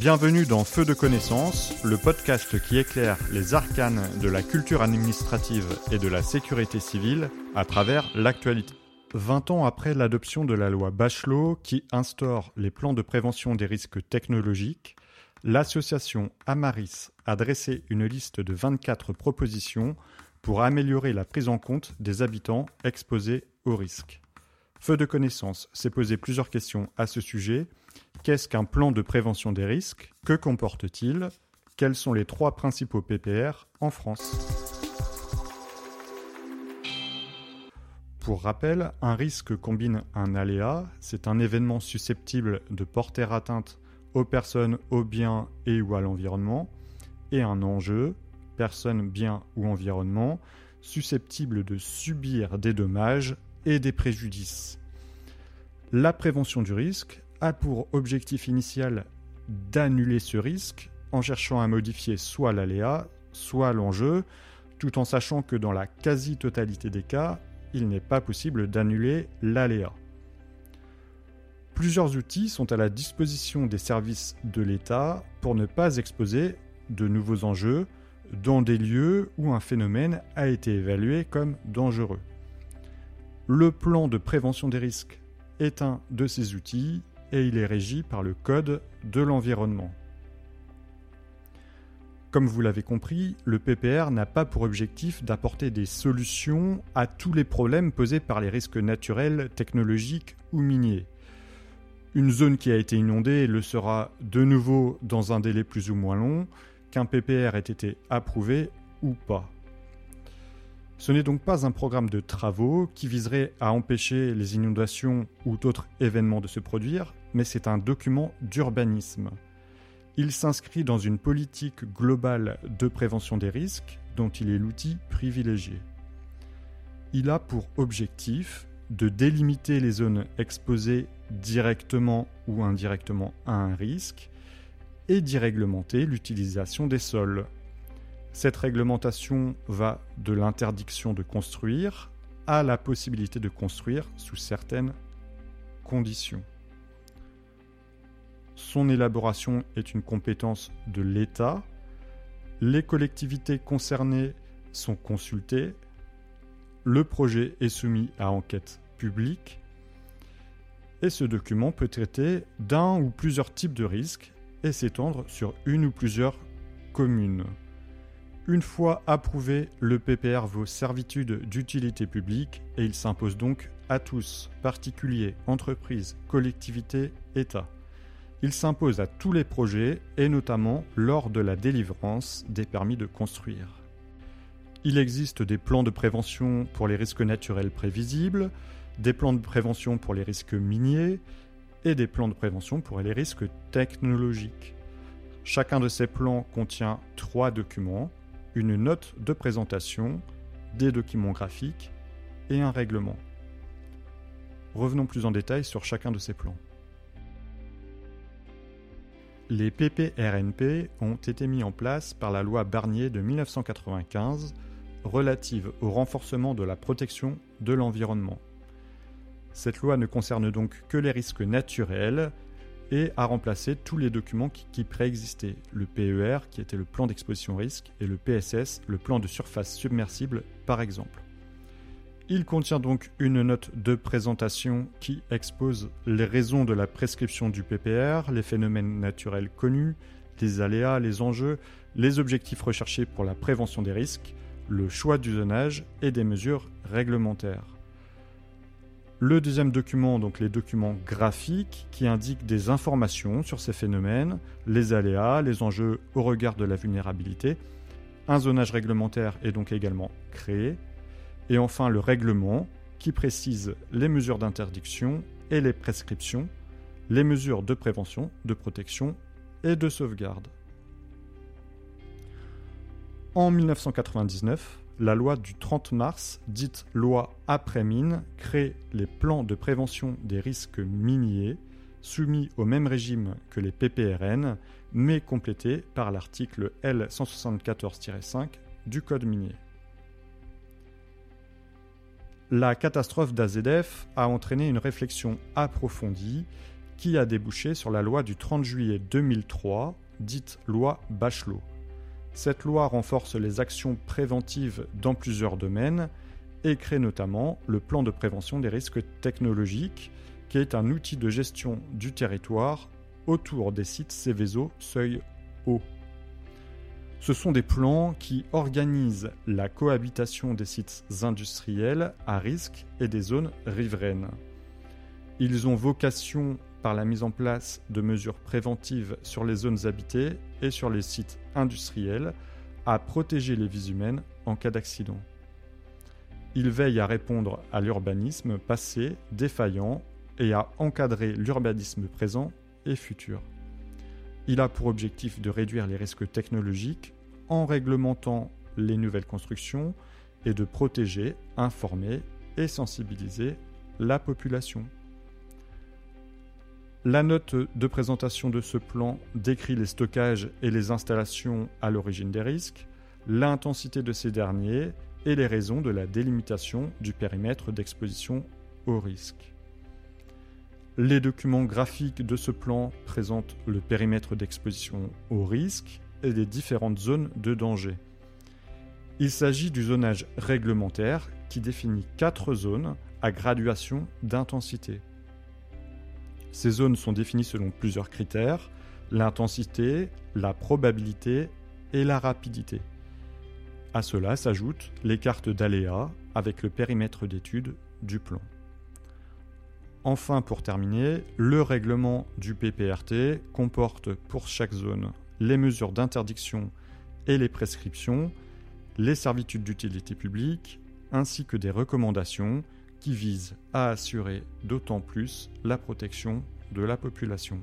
Bienvenue dans Feu de connaissance, le podcast qui éclaire les arcanes de la culture administrative et de la sécurité civile à travers l'actualité. 20 ans après l'adoption de la loi Bachelot qui instaure les plans de prévention des risques technologiques, l'association Amaris a dressé une liste de 24 propositions pour améliorer la prise en compte des habitants exposés aux risques. Feu de connaissance s'est posé plusieurs questions à ce sujet. Qu'est-ce qu'un plan de prévention des risques? Que comporte-t-il? Quels sont les trois principaux PPR en France? Pour rappel, un risque combine un aléa, c'est un événement susceptible de porter atteinte aux personnes, aux biens et ou à l'environnement, et un enjeu, personnes, biens ou environnement, susceptible de subir des dommages et des préjudices. La prévention du risque a pour objectif initial d'annuler ce risque en cherchant à modifier soit l'aléa, soit l'enjeu, tout en sachant que dans la quasi-totalité des cas, il n'est pas possible d'annuler l'aléa. Plusieurs outils sont à la disposition des services de l'État pour ne pas exposer de nouveaux enjeux dans des lieux où un phénomène a été évalué comme dangereux. Le plan de prévention des risques est un de ces outils et il est régi par le Code de l'environnement. Comme vous l'avez compris, le PPR n'a pas pour objectif d'apporter des solutions à tous les problèmes posés par les risques naturels, technologiques ou miniers. Une zone qui a été inondée le sera de nouveau dans un délai plus ou moins long, qu'un PPR ait été approuvé ou pas. Ce n'est donc pas un programme de travaux qui viserait à empêcher les inondations ou d'autres événements de se produire, mais c'est un document d'urbanisme. Il s'inscrit dans une politique globale de prévention des risques dont il est l'outil privilégié. Il a pour objectif de délimiter les zones exposées directement ou indirectement à un risque et d'y réglementer l'utilisation des sols, cette réglementation va de l'interdiction de construire à la possibilité de construire sous certaines conditions. Son élaboration est une compétence de l'État. Les collectivités concernées sont consultées. Le projet est soumis à enquête publique. Et ce document peut traiter d'un ou plusieurs types de risques et s'étendre sur une ou plusieurs communes. Une fois approuvé, le PPR vaut servitude d'utilité publique et il s'impose donc à tous, particuliers, entreprises, collectivités, États. Il s'impose à tous les projets et notamment lors de la délivrance des permis de construire. Il existe des plans de prévention pour les risques naturels prévisibles, des plans de prévention pour les risques miniers et des plans de prévention pour les risques technologiques. Chacun de ces plans contient trois documents une note de présentation, des documents graphiques et un règlement. Revenons plus en détail sur chacun de ces plans. Les PPRNP ont été mis en place par la loi Barnier de 1995 relative au renforcement de la protection de l'environnement. Cette loi ne concerne donc que les risques naturels et a remplacé tous les documents qui, préexistaient, le PER qui était le plan d'exposition risque et le PSS, le plan de surface submersible par exemple. Il contient donc une note de présentation qui expose les raisons de la prescription du PPR, les phénomènes naturels connus, les aléas, les enjeux, les objectifs recherchés pour la prévention des risques, le choix du zonage et des mesures réglementaires. Le deuxième document, donc les documents graphiques, qui indiquent des informations sur ces phénomènes, les aléas, les enjeux au regard de la vulnérabilité. Un zonage réglementaire est donc également créé. Et enfin le règlement, qui précise les mesures d'interdiction et les prescriptions, les mesures de prévention, de protection et de sauvegarde. En 1999, la loi du 30 mars, dite loi après-mine, crée les plans de prévention des risques miniers, soumis au même régime que les PPRN, mais complétés par l'article L174-5 du Code minier. La catastrophe d'AZF a entraîné une réflexion approfondie qui a débouché sur la loi du 30 juillet 2003, dite loi Bachelot. Cette loi renforce les actions préventives dans plusieurs domaines et crée notamment le plan de prévention des risques technologiques, qui est un outil de gestion du territoire autour des sites Céveso seuil haut. Ce sont des plans qui organisent la cohabitation des sites industriels à risque et des zones riveraines. Ils ont vocation par la mise en place de mesures préventives sur les zones habitées et sur les sites industriels à protéger les vies humaines en cas d'accident. Il veille à répondre à l'urbanisme passé défaillant et à encadrer l'urbanisme présent et futur. Il a pour objectif de réduire les risques technologiques en réglementant les nouvelles constructions et de protéger, informer et sensibiliser la population. La note de présentation de ce plan décrit les stockages et les installations à l'origine des risques, l'intensité de ces derniers et les raisons de la délimitation du périmètre d'exposition au risque. Les documents graphiques de ce plan présentent le périmètre d'exposition au risque et les différentes zones de danger. Il s'agit du zonage réglementaire qui définit quatre zones à graduation d'intensité. Ces zones sont définies selon plusieurs critères, l'intensité, la probabilité et la rapidité. À cela s'ajoutent les cartes d'aléas avec le périmètre d'étude du plan. Enfin, pour terminer, le règlement du PPRT comporte pour chaque zone les mesures d'interdiction et les prescriptions, les servitudes d'utilité publique, ainsi que des recommandations qui vise à assurer d'autant plus la protection de la population.